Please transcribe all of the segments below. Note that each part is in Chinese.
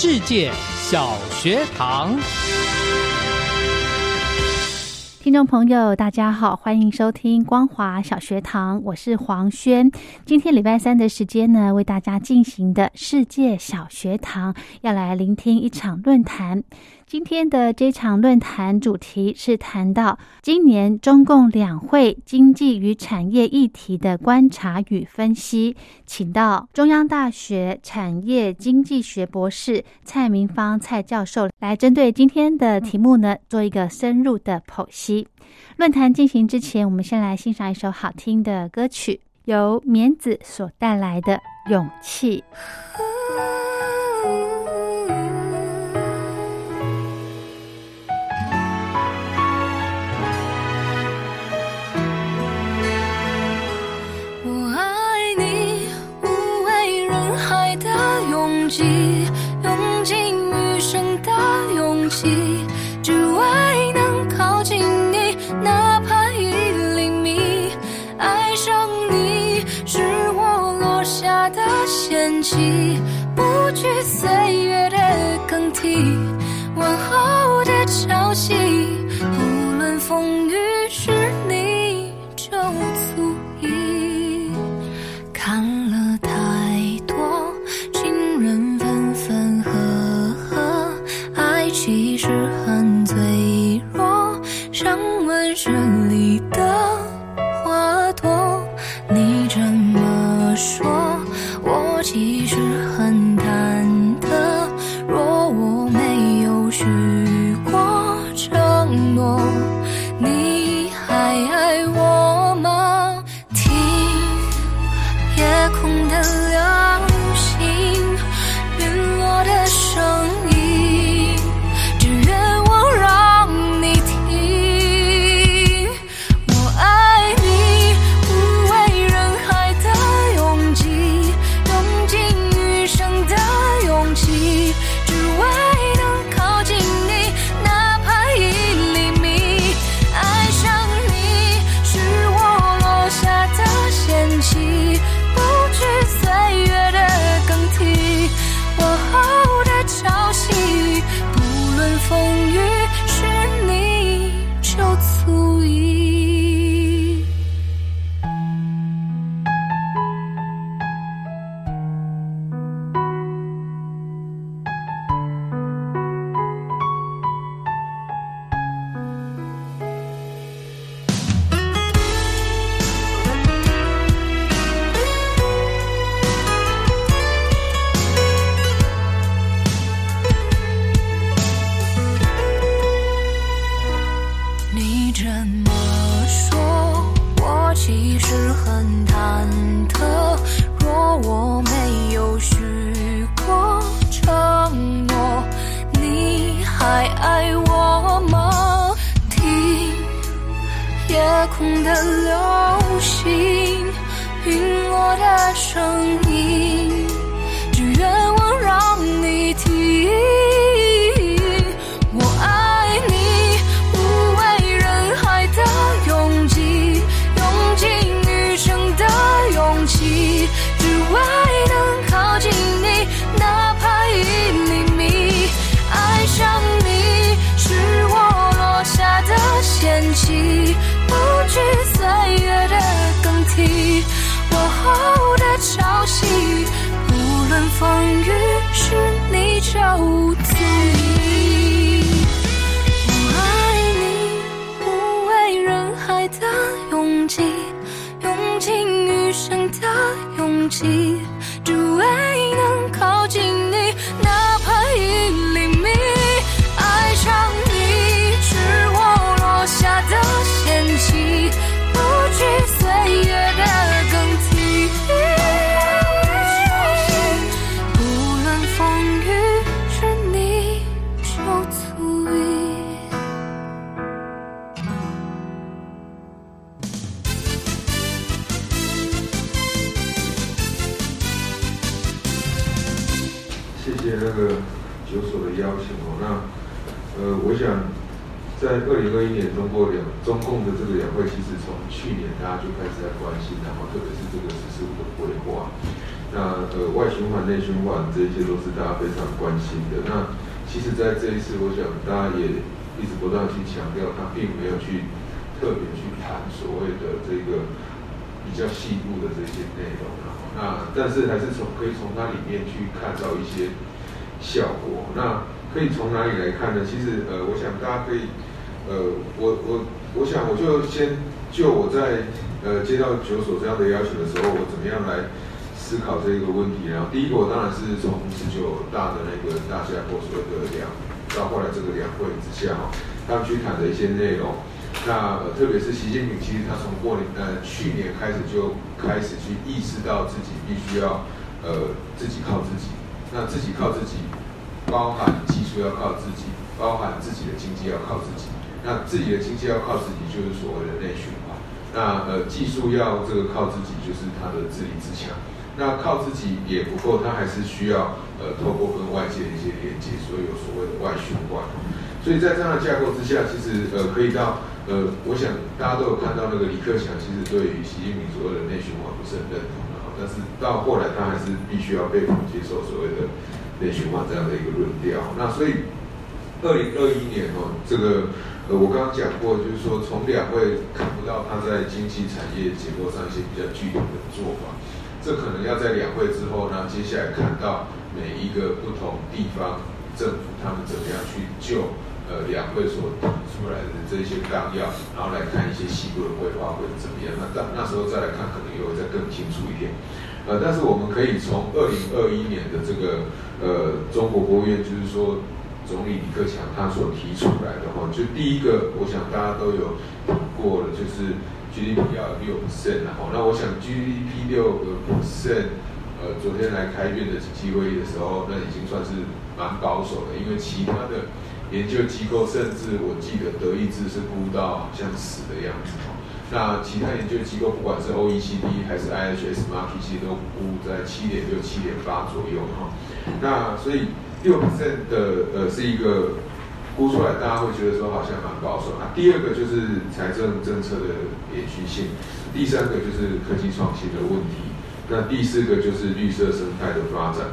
世界小学堂，听众朋友，大家好，欢迎收听光华小学堂，我是黄轩。今天礼拜三的时间呢，为大家进行的世界小学堂，要来聆听一场论坛。今天的这场论坛主题是谈到今年中共两会经济与产业议题的观察与分析，请到中央大学产业经济学博士蔡明芳蔡教授来针对今天的题目呢做一个深入的剖析。论坛进行之前，我们先来欣赏一首好听的歌曲，由棉子所带来的《勇气》。用尽余生的勇气，只为能靠近你，哪怕一厘米。爱上你是我落下的陷阱，不惧岁月的更替，问候的潮汐，不足以我爱你无畏人海的拥挤用尽余生的勇气只为能靠近在二零二一年中国两中共的这个两会，其实从去年大家就开始在关心，然后特别是这个“十四五”的规划。那呃，外循环、内循环，这些都是大家非常关心的。那其实，在这一次，我想大家也一直不断去强调，他并没有去特别去谈所谓的这个比较细部的这些内容。那但是还是从可以从它里面去看到一些效果。那可以从哪里来看呢？其实呃，我想大家可以呃，我我我想我就先就我在呃接到九所这样的邀请的时候，我怎么样来思考这个问题。然后第一个，我当然是从十九大的那个大架构所谓的两到后来这个两会之下哈，他们去谈的一些内容。那呃特别是习近平，其实他从过年呃去年开始就开始去意识到自己必须要呃自己靠自己。那自己靠自己，包含技术要靠自己，包含自己的经济要靠自己。那自己的经济要靠自己，就是所谓的内循环。那呃技术要这个靠自己，就是他的自立自强。那靠自己也不够，他还是需要呃透过跟外界的一些连接，所以有所谓的外循环。所以在这样的架构之下，其实呃可以到。呃，我想大家都有看到那个李克强，其实对于习近平所谓的内循环不是很认同的。但是到后来，他还是必须要被迫接受所谓的内循环这样的一个论调。那所以，二零二一年哦，这个呃，我刚刚讲过，就是说从两会看不到他在经济产业结构上一些比较具体的做法。这可能要在两会之后呢，接下来看到每一个不同地方政府他们怎么样去救。呃，两会所提出来的这些纲要，然后来看一些细部的规划会怎么样？那到那时候再来看，可能也会再更清楚一点。呃，但是我们可以从二零二一年的这个呃中国国务院，就是说总理李克强他所提出来的哈，就第一个，我想大家都有提过了，就是 GDP 要六 percent 哈。那我想 GDP 六个 percent，呃，昨天来开院的经济会议的时候，那已经算是蛮保守的，因为其他的。研究机构甚至我记得德意志是估到好像死的样子哦。那其他研究机构不管是 OECD 还是 IHS Markit 都估在七点六、七点八左右哈。那所以六 percent 的呃是一个估出来，大家会觉得说好像蛮保守。那第二个就是财政政策的延续性，第三个就是科技创新的问题，那第四个就是绿色生态的发展。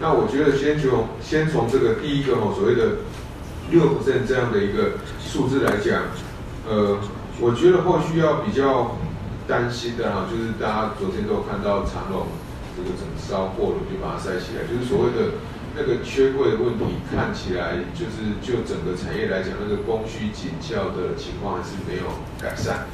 那我觉得先从先从这个第一个哦所谓的。六 percent 这样的一个数字来讲，呃，我觉得或许要比较担心的哈，就是大家昨天都有看到长隆这个整烧货了，就把它塞起来，就是所谓的那个缺柜的问题，看起来就是就整个产业来讲，那个供需紧俏的情况还是没有改善。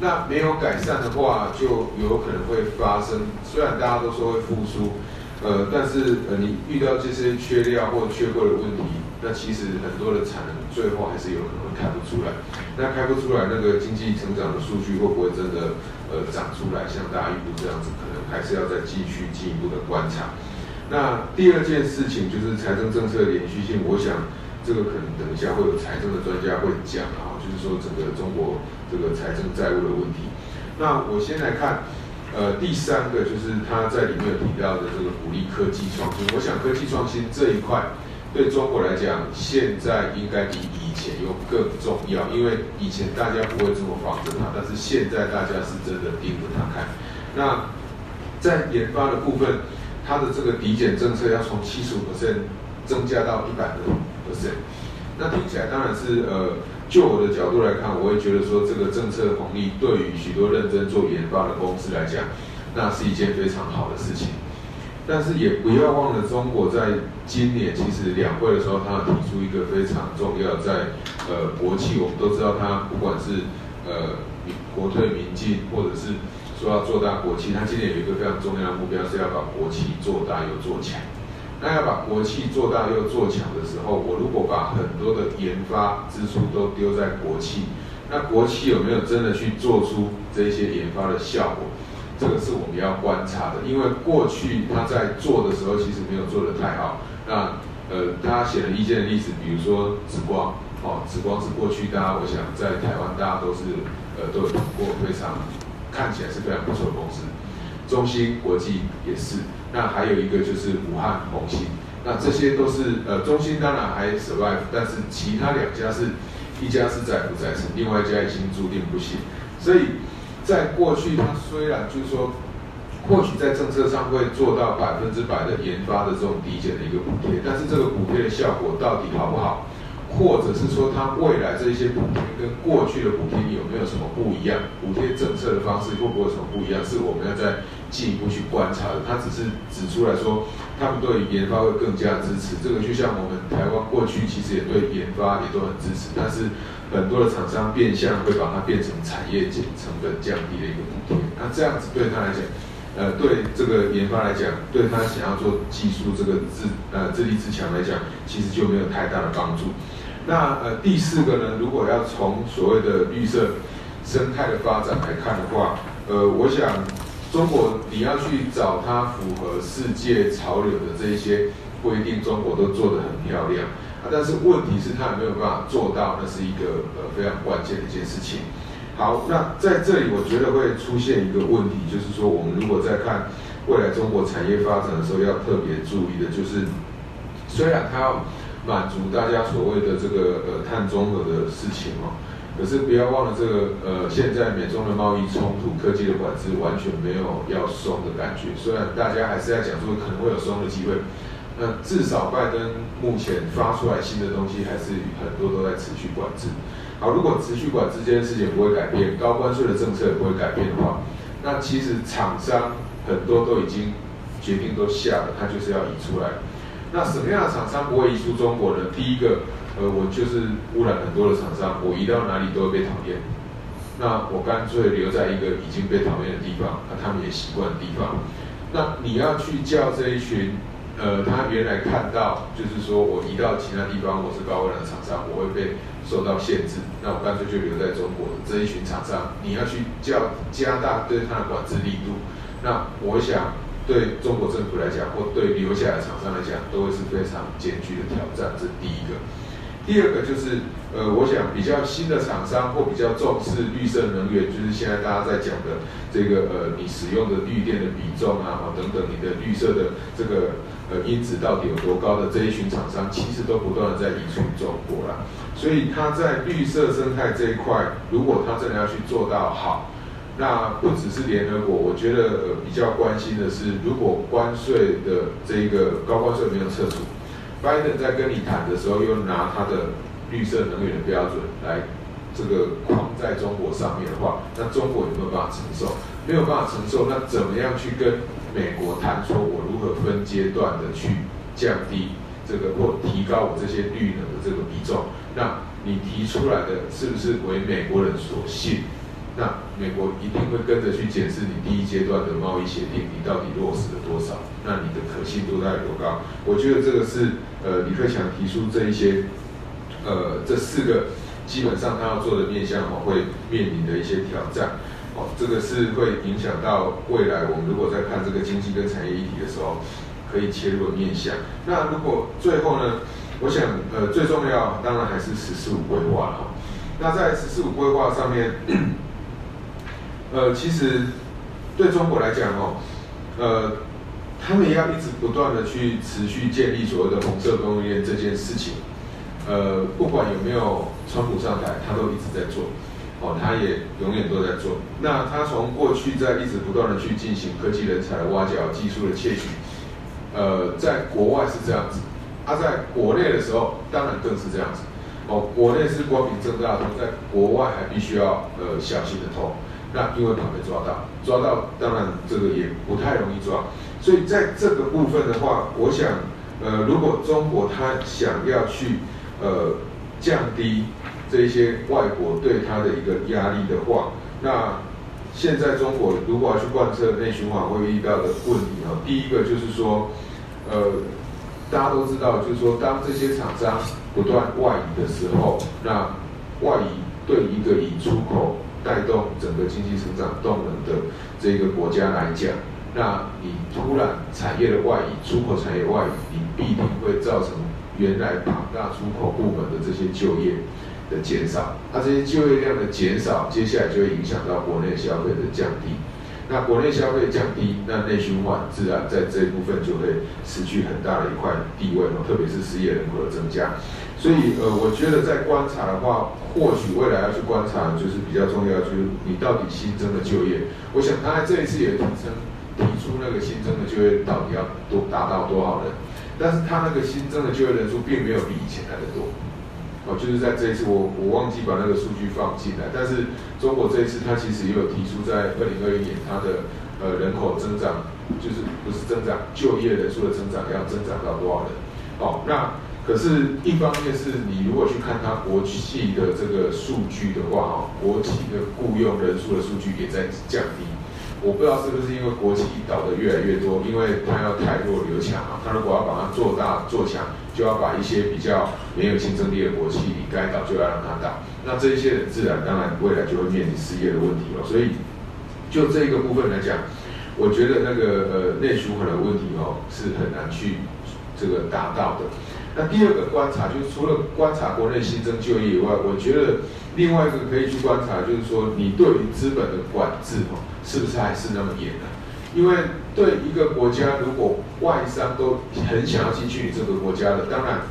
那没有改善的话，就有可能会发生。虽然大家都说会复苏，呃，但是呃，你遇到这些缺料或缺柜的问题。那其实很多的产能最后还是有可能会开不出来，那开不出来，那个经济成长的数据会不会真的呃长出来？像大家预估这样子，可能还是要再继续进一步的观察。那第二件事情就是财政政策的连续性，我想这个可能等一下会有财政的专家会讲啊，就是说整个中国这个财政债务的问题。那我先来看，呃，第三个就是他在里面有提到的这个鼓励科技创新，我想科技创新这一块。对中国来讲，现在应该比以前又更重要，因为以前大家不会这么防着它，但是现在大家是真的盯着它看。那在研发的部分，它的这个抵减政策要从七十五增加到一百个 percent。那听起来当然是呃，就我的角度来看，我会觉得说这个政策红利对于许多认真做研发的公司来讲，那是一件非常好的事情。但是也不要忘了，中国在今年其实两会的时候，他提出一个非常重要，在呃国企，我们都知道，他不管是呃国退民进，或者是说要做大国企，他今年有一个非常重要的目标，是要把国企做大又做强。那要把国企做大又做强的时候，我如果把很多的研发支出都丢在国企，那国企有没有真的去做出这些研发的效果？这个是我们要观察的，因为过去他在做的时候，其实没有做得太好。那呃，他写了意见的例子，比如说紫光，哦，紫光是过去大家，我想在台湾大家都是呃都有听过，非常看起来是非常不错的公司。中芯国际也是，那还有一个就是武汉红星，那这些都是呃，中芯当然还 survive，但是其他两家是一家是载浮载沉，另外一家已经注定不行。所以在过去，它虽然就是说，或许在政策上会做到百分之百的研发的这种抵减的一个补贴，但是这个补贴的效果到底好不好？或者是说，它未来这些补贴跟过去的补贴有没有什么不一样？补贴政策的方式会不会有什么不一样？是我们要再进一步去观察的。他只是指出来说，他们对研发会更加支持。这个就像我们台湾过去其实也对研发也都很支持，但是很多的厂商变相会把它变成产业减成本降低的一个补贴。那这样子对他来讲，呃，对这个研发来讲，对他想要做技术这个自呃自立自强来讲，其实就没有太大的帮助。那呃第四个呢，如果要从所谓的绿色生态的发展来看的话，呃，我想中国你要去找它符合世界潮流的这一些规定，中国都做得很漂亮啊。但是问题是它没有办法做到，那是一个呃非常关键的一件事情。好，那在这里我觉得会出现一个问题，就是说我们如果在看未来中国产业发展的时候，要特别注意的就是，虽然它要满足大家所谓的这个呃碳中和的事情哦，可是不要忘了这个呃现在美中的贸易冲突、科技的管制完全没有要松的感觉。虽然大家还是在讲说可能会有松的机会，那至少拜登目前发出来新的东西还是很多都在持续管制。好，如果持续管制这件事情不会改变，高关税的政策也不会改变的话，那其实厂商很多都已经决定都下了，他就是要移出来。那什么样的厂商不会移出中国呢？第一个，呃，我就是污染很多的厂商，我移到哪里都会被讨厌。那我干脆留在一个已经被讨厌的地方，那他们也习惯的地方。那你要去叫这一群，呃，他原来看到就是说我移到其他地方，我是高污染的厂商，我会被受到限制。那我干脆就留在中国这一群厂商，你要去叫加大对它的管制力度。那我想。对中国政府来讲，或对留下来的厂商来讲，都会是非常艰巨的挑战。这是第一个。第二个就是，呃，我想比较新的厂商或比较重视绿色能源，就是现在大家在讲的这个呃，你使用的绿电的比重啊，等等，你的绿色的这个呃因子到底有多高的这一群厂商，其实都不断的在移出中国了。所以它在绿色生态这一块，如果它真的要去做到好。那不只是联合国，我觉得呃比较关心的是，如果关税的这个高关税没有撤除，拜登在跟你谈的时候，又拿他的绿色能源的标准来这个框在中国上面的话，那中国有没有办法承受？没有办法承受，那怎么样去跟美国谈？说我如何分阶段的去降低这个或提高我这些绿能的这个比重？那你提出来的是不是为美国人所信？那美国一定会跟着去检视你第一阶段的贸易协定，你到底落实了多少？那你的可信度到底有多高？我觉得这个是呃李克强提出这一些呃这四个基本上他要做的面向哦，会面临的一些挑战哦，这个是会影响到未来我们如果在看这个经济跟产业议题的时候可以切入的面向。那如果最后呢，我想呃最重要当然还是“十四五”规划了。那在“十四五”规划上面。呃，其实对中国来讲哦，呃，他们也要一直不断的去持续建立所谓的红色供应链这件事情。呃，不管有没有川普上台，他都一直在做，哦，他也永远都在做。那他从过去在一直不断的去进行科技人才的挖角、技术的窃取，呃，在国外是这样子，他在国内的时候当然更是这样子。哦，国内是光明正大的，在国外还必须要呃小心的偷。那因为怕被抓到，抓到当然这个也不太容易抓，所以在这个部分的话，我想，呃，如果中国他想要去，呃，降低这些外国对他的一个压力的话，那现在中国如果要去贯彻内循环会遇到的问题啊，第一个就是说，呃，大家都知道，就是说当这些厂商不断外移的时候，那外移对一个以出口带动整个经济成长动能的这个国家来讲，那你突然产业的外移，出口产业外移，你必定会造成原来庞大出口部门的这些就业的减少。那这些就业量的减少，接下来就会影响到国内消费的降低。那国内消费降低，那内循环自然在这一部分就会失去很大的一块地位哦，特别是失业人口的增加。所以呃，我觉得在观察的话，或许未来要去观察，就是比较重要，就是你到底新增的就业。我想他在这一次也提升提出那个新增的就业到底要多达到多少人，但是他那个新增的就业人数并没有比以前来的多。哦，就是在这一次，我我忘记把那个数据放进来，但是中国这一次它其实也有提出，在二零二一年它的呃人口增长，就是不是增长就业人数的增长要增长到多少人？哦，那可是，一方面是你如果去看它国企的这个数据的话，哈，国企的雇佣人数的数据也在降低。我不知道是不是因为国企倒的越来越多，因为它要太弱留强嘛。它如果要把它做大做强，就要把一些比较没有竞争力的国企，你该倒就要让它倒。那这些人自然当然未来就会面临失业的问题了。所以就这个部分来讲，我觉得那个呃内循环的问题哦是很难去这个达到的。那第二个观察就是除了观察国内新增就业以外，我觉得另外一个可以去观察，就是说你对于资本的管制哦。是不是还是那么严呢？因为对一个国家，如果外商都很想要进去你这个国家的，当然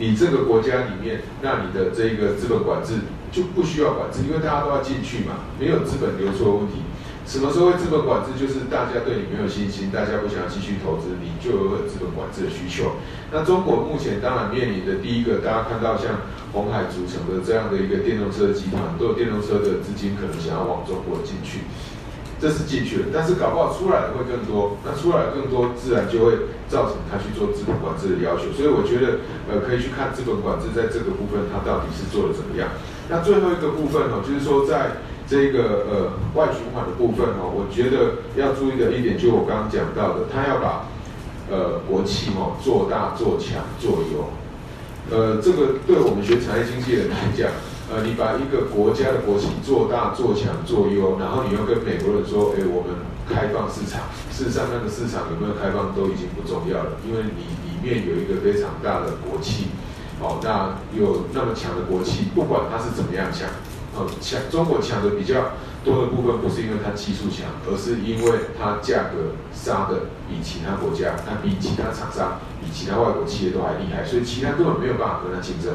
你这个国家里面，那你的这个资本管制就不需要管制，因为大家都要进去嘛，没有资本流出的问题。什么时候会资本管制？就是大家对你没有信心，大家不想要继续投资，你就有资本管制的需求。那中国目前当然面临的第一个，大家看到像红海组成的这样的一个电动车集团，都有电动车的资金可能想要往中国进去。这是进去了，但是搞不好出来的会更多，那出来的更多，自然就会造成他去做资本管制的要求。所以我觉得，呃，可以去看资本管制在这个部分，它到底是做的怎么样。那最后一个部分哦，就是说在这个呃外循环的部分哦，我觉得要注意的一点，就我刚刚讲到的，他要把呃国企哦做大、做强、做优。呃，这个对我们学产业经济的人来讲。呃，你把一个国家的国企做大、做强、做优，然后你又跟美国人说，哎，我们开放市场。事实上，那个市场有没有开放都已经不重要了，因为你里面有一个非常大的国企，哦，那有那么强的国企，不管它是怎么样强，哦，强中国强的比较多的部分，不是因为它技术强，而是因为它价格杀的比其他国家，它比其他厂商、比其他外国企业都还厉害，所以其他根本没有办法跟它竞争。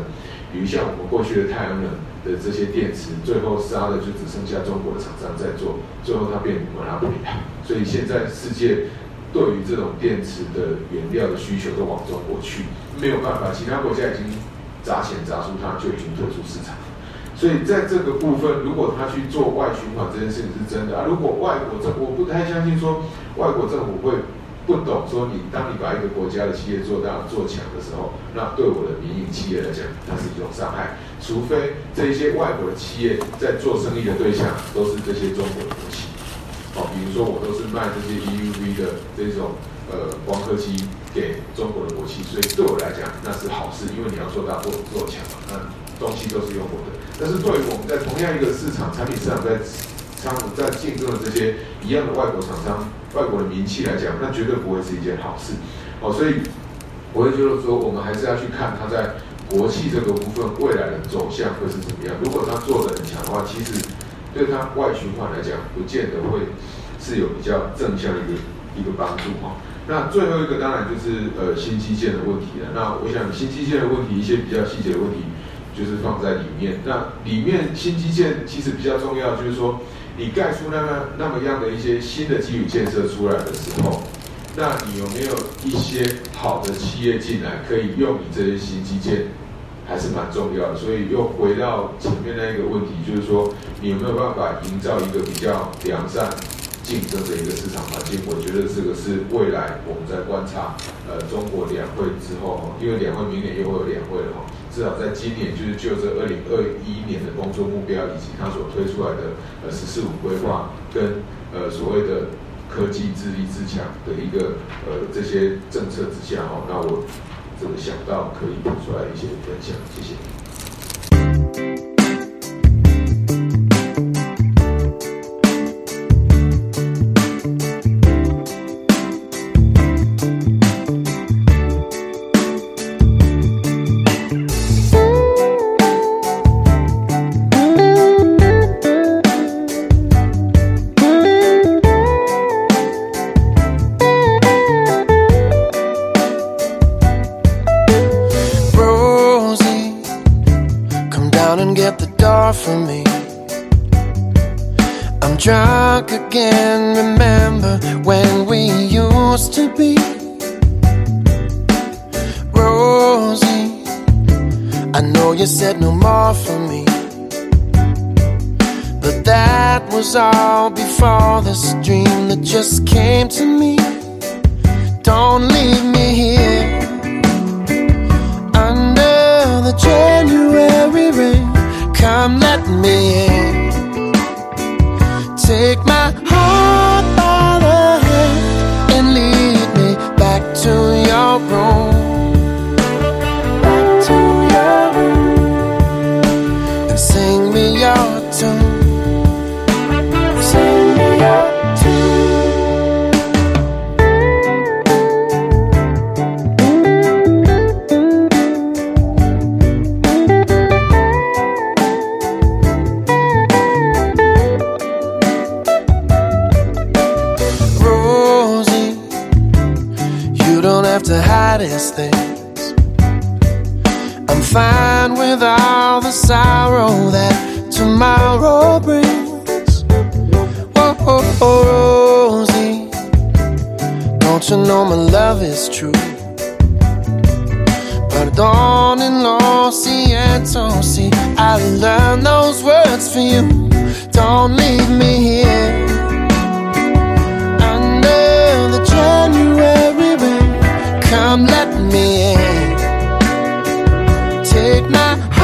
比如像我们过去的太阳能的这些电池，最后杀的就只剩下中国的厂商在做，最后它变成马拉普利所以现在世界对于这种电池的原料的需求都往中国去，没有办法，其他国家已经砸钱砸出它，就已经退出市场。所以在这个部分，如果他去做外循环这件事情是真的啊，如果外国政我不太相信说外国政府会。不懂说你，当你把一个国家的企业做大做强的时候，那对我的民营企业来讲，它是一种伤害。除非这些外国的企业在做生意的对象都是这些中国的国企，哦，比如说我都是卖这些 EUV 的这种呃光刻机给中国的国企，所以对我来讲那是好事，因为你要做大做做强嘛，那东西都是用我的。但是对于我们在同样一个市场产品市场在。在竞争的这些一样的外国厂商、外国的名气来讲，那绝对不会是一件好事。哦，所以我会觉得说，我们还是要去看它在国企这个部分未来的走向会是怎么样。如果它做的很强的话，其实对它外循环来讲，不见得会是有比较正向的一个一个帮助哈。那最后一个当然就是呃新基建的问题了。那我想新基建的问题，一些比较细节的问题，就是放在里面。那里面新基建其实比较重要，就是说。你盖出那么那么样的一些新的基础建设出来的时候，那你有没有一些好的企业进来可以用你这些新基建，还是蛮重要的。所以又回到前面那一个问题，就是说你有没有办法营造一个比较良善竞争的一个市场环境？我觉得这个是未来我们在观察呃中国两会之后，因为两会明年又会有两会了哈。至少在今年，就是就这二零二一年的工作目标，以及他所推出来的呃“十四五”规划，跟呃所谓的科技自立自强的一个呃这些政策之下，哈，那我这个想到可以提出来一些分享，谢谢。妈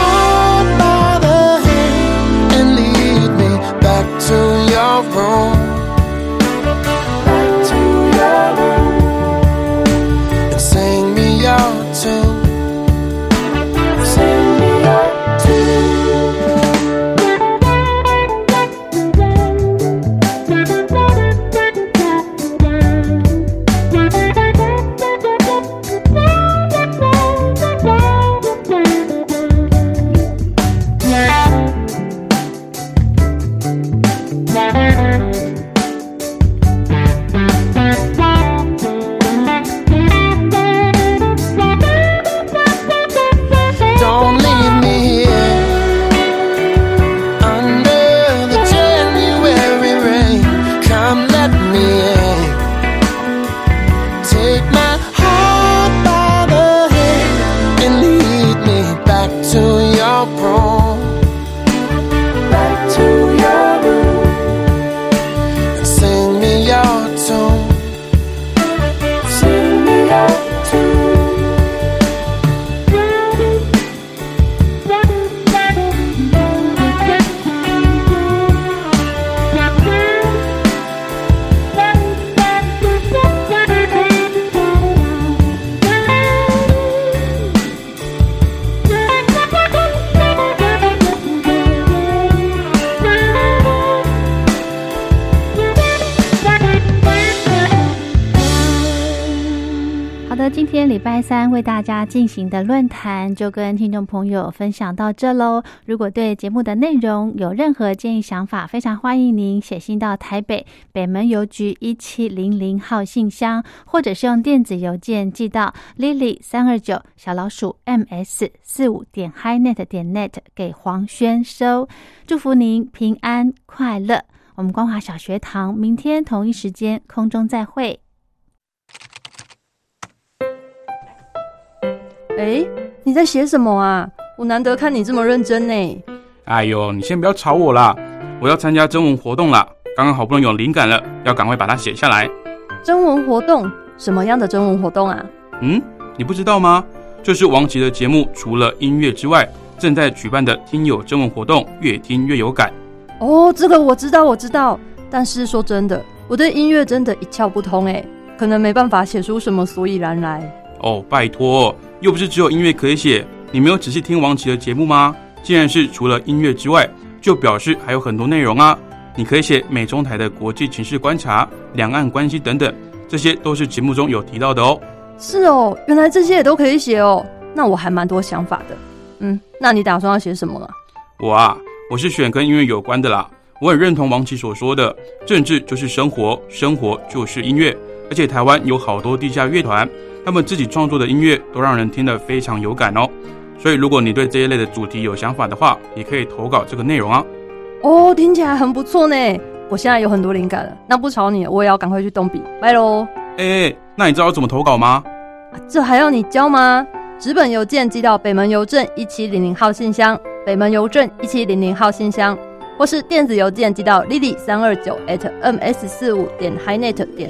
三为大家进行的论坛就跟听众朋友分享到这喽。如果对节目的内容有任何建议想法，非常欢迎您写信到台北北门邮局一七零零号信箱，或者是用电子邮件寄到 lily 三二九小老鼠 ms 四五点 hinet 点 net 给黄轩收。祝福您平安快乐。我们光华小学堂明天同一时间空中再会。哎，你在写什么啊？我难得看你这么认真呢。哎呦，你先不要吵我啦！我要参加征文活动啦，刚刚好不容易有灵感了，要赶快把它写下来。征文活动？什么样的征文活动啊？嗯，你不知道吗？就是王琦的节目，除了音乐之外，正在举办的听友征文活动，越听越有感。哦，这个我知道，我知道。但是说真的，我对音乐真的一窍不通哎，可能没办法写出什么所以然来。哦，拜托，又不是只有音乐可以写，你没有仔细听王琦的节目吗？既然是除了音乐之外，就表示还有很多内容啊。你可以写美中台的国际情势观察、两岸关系等等，这些都是节目中有提到的哦。是哦，原来这些也都可以写哦。那我还蛮多想法的。嗯，那你打算要写什么啊？我啊，我是选跟音乐有关的啦。我很认同王琦所说的，政治就是生活，生活就是音乐。而且台湾有好多地下乐团，他们自己创作的音乐都让人听得非常有感哦。所以如果你对这一类的主题有想法的话，也可以投稿这个内容啊。哦，听起来很不错呢。我现在有很多灵感了，那不吵你，我也要赶快去动笔，拜喽。哎，那你知道怎么投稿吗？这还要你教吗？纸本邮件寄到北门邮政一七零零号信箱，北门邮政一七零零号信箱，或是电子邮件寄到 lily 三二九 at ms 四五点 hinet 点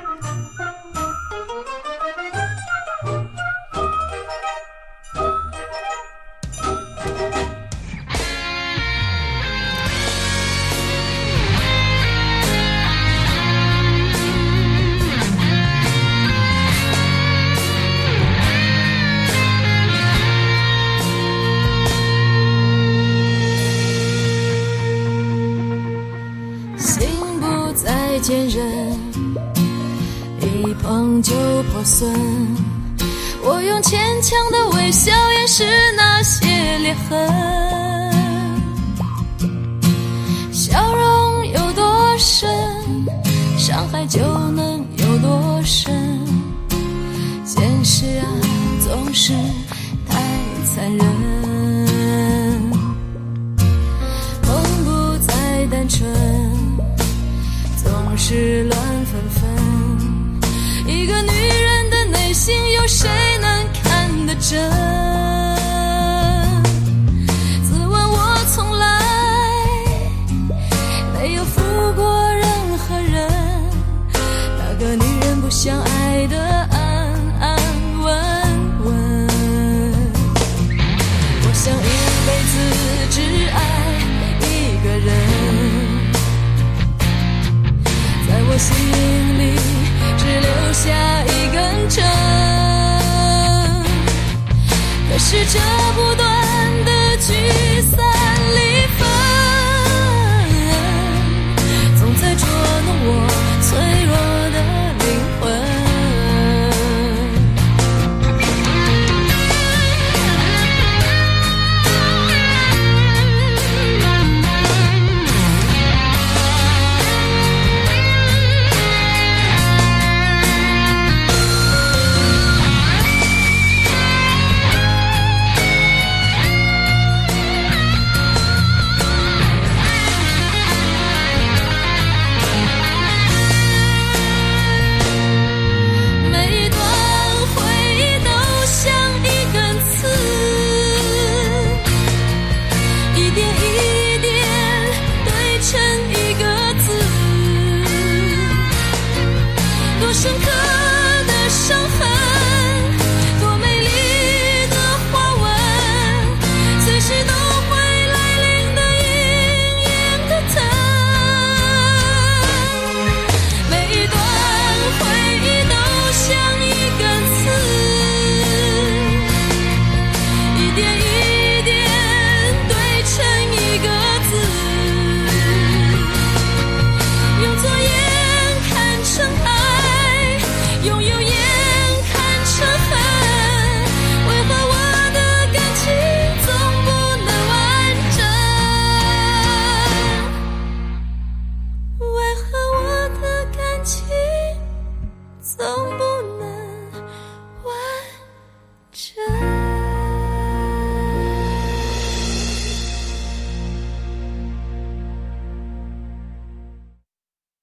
损，我用牵强的微笑掩饰那些裂痕。笑容有多深，伤害就能有多深。现实啊，总是太残忍，下一根针，可是这不断的聚散。多深刻